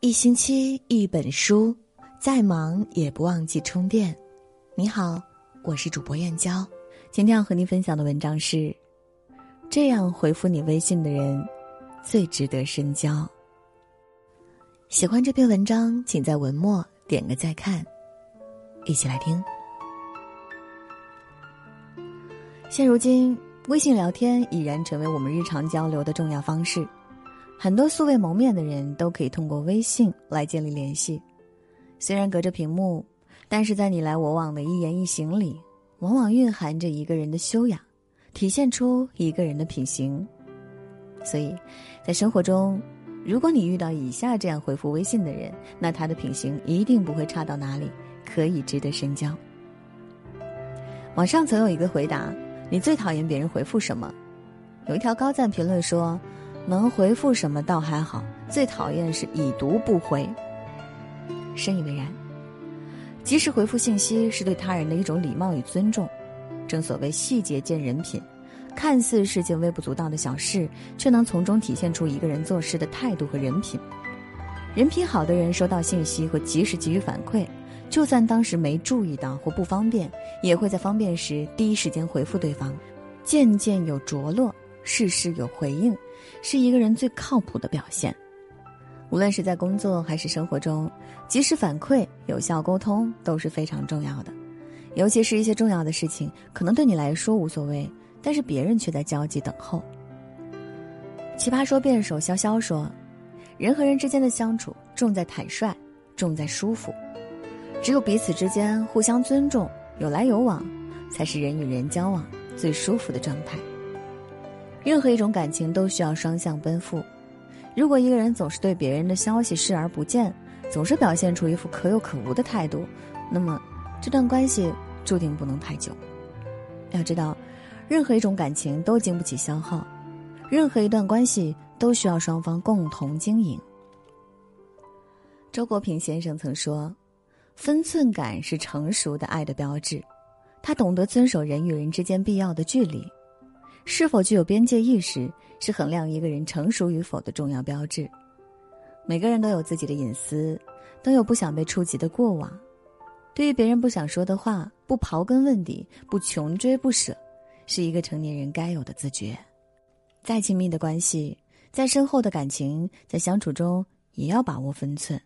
一星期一本书，再忙也不忘记充电。你好，我是主播燕娇，今天要和您分享的文章是：这样回复你微信的人，最值得深交。喜欢这篇文章，请在文末点个再看，一起来听。现如今，微信聊天已然成为我们日常交流的重要方式。很多素未谋面的人都可以通过微信来建立联系，虽然隔着屏幕，但是在你来我往的一言一行里，往往蕴含着一个人的修养，体现出一个人的品行。所以，在生活中，如果你遇到以下这样回复微信的人，那他的品行一定不会差到哪里，可以值得深交。网上曾有一个回答：“你最讨厌别人回复什么？”有一条高赞评论说。能回复什么倒还好，最讨厌是已读不回。深以为然，及时回复信息是对他人的一种礼貌与尊重。正所谓细节见人品，看似是件微不足道的小事，却能从中体现出一个人做事的态度和人品。人品好的人，收到信息会及时给予反馈，就算当时没注意到或不方便，也会在方便时第一时间回复对方。件件有着落，事事有回应。是一个人最靠谱的表现，无论是在工作还是生活中，及时反馈、有效沟通都是非常重要的。尤其是一些重要的事情，可能对你来说无所谓，但是别人却在焦急等候。奇葩说辩手潇潇说：“人和人之间的相处，重在坦率，重在舒服。只有彼此之间互相尊重，有来有往，才是人与人交往最舒服的状态。”任何一种感情都需要双向奔赴。如果一个人总是对别人的消息视而不见，总是表现出一副可有可无的态度，那么这段关系注定不能太久。要知道，任何一种感情都经不起消耗，任何一段关系都需要双方共同经营。周国平先生曾说：“分寸感是成熟的爱的标志，他懂得遵守人与人之间必要的距离。”是否具有边界意识，是衡量一个人成熟与否的重要标志。每个人都有自己的隐私，都有不想被触及的过往。对于别人不想说的话，不刨根问底，不穷追不舍，是一个成年人该有的自觉。再亲密的关系，再深厚的感情，在相处中也要把握分寸，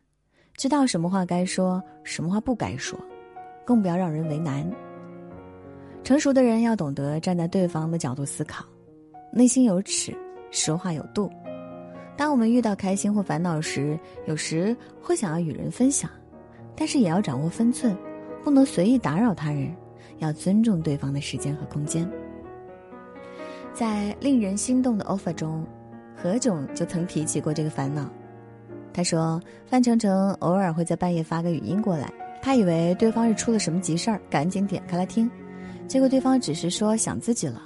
知道什么话该说，什么话不该说，更不要让人为难。成熟的人要懂得站在对方的角度思考，内心有尺，说话有度。当我们遇到开心或烦恼时，有时会想要与人分享，但是也要掌握分寸，不能随意打扰他人，要尊重对方的时间和空间。在令人心动的 offer 中，何炅就曾提起过这个烦恼。他说，范丞丞偶尔会在半夜发个语音过来，他以为对方是出了什么急事儿，赶紧点开来听。结果对方只是说想自己了，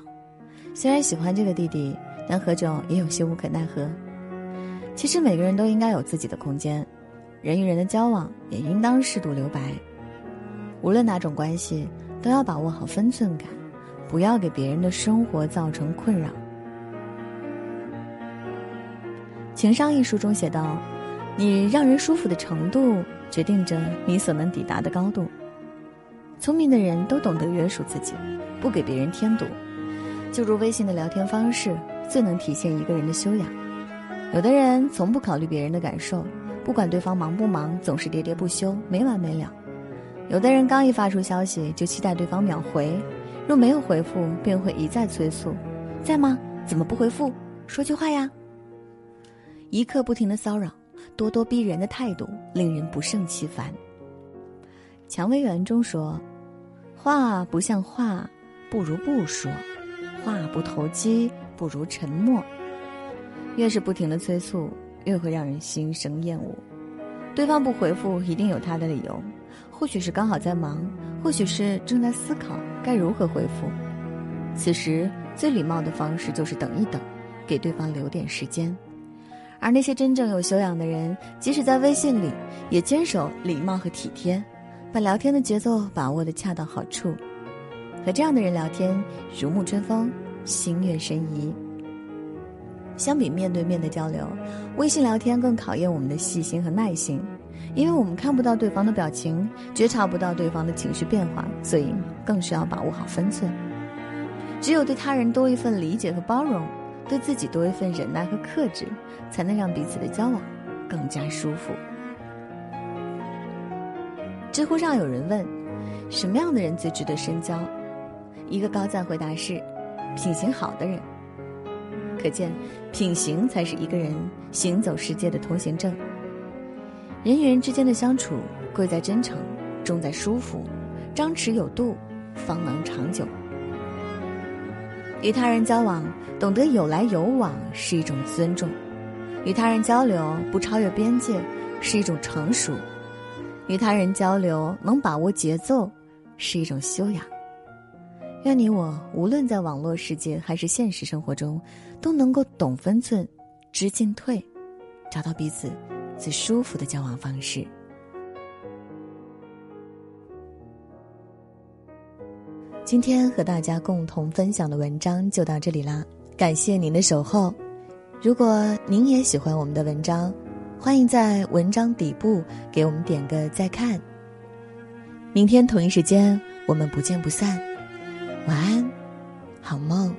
虽然喜欢这个弟弟，但何炅也有些无可奈何。其实每个人都应该有自己的空间，人与人的交往也应当适度留白。无论哪种关系，都要把握好分寸感，不要给别人的生活造成困扰。情商一书中写道：“你让人舒服的程度，决定着你所能抵达的高度。”聪明的人都懂得约束自己，不给别人添堵。就如微信的聊天方式，最能体现一个人的修养。有的人从不考虑别人的感受，不管对方忙不忙，总是喋喋不休，没完没了。有的人刚一发出消息，就期待对方秒回，若没有回复，便会一再催促：“在吗？怎么不回复？说句话呀！”一刻不停的骚扰，咄咄逼人的态度，令人不胜其烦。蔷薇园中说：“话不像话，不如不说；话不投机，不如沉默。越是不停的催促，越会让人心生厌恶。对方不回复，一定有他的理由，或许是刚好在忙，或许是正在思考该如何回复。此时最礼貌的方式就是等一等，给对方留点时间。而那些真正有修养的人，即使在微信里，也坚守礼貌和体贴。”把聊天的节奏把握的恰到好处，和这样的人聊天如沐春风，心悦神怡。相比面对面的交流，微信聊天更考验我们的细心和耐心，因为我们看不到对方的表情，觉察不到对方的情绪变化，所以更需要把握好分寸。只有对他人多一份理解和包容，对自己多一份忍耐和克制，才能让彼此的交往更加舒服。知乎上有人问：什么样的人最值得深交？一个高赞回答是：品行好的人。可见，品行才是一个人行走世界的通行证。人与人之间的相处，贵在真诚，重在舒服，张弛有度，方能长久。与他人交往，懂得有来有往是一种尊重；与他人交流，不超越边界是一种成熟；与他人交流，能把握节奏是一种修养。愿你我无论在网络世界还是现实生活中，都能够懂分寸，知进退，找到彼此最舒服的交往方式。今天和大家共同分享的文章就到这里啦，感谢您的守候。如果您也喜欢我们的文章，欢迎在文章底部给我们点个再看。明天同一时间，我们不见不散。晚安，好梦。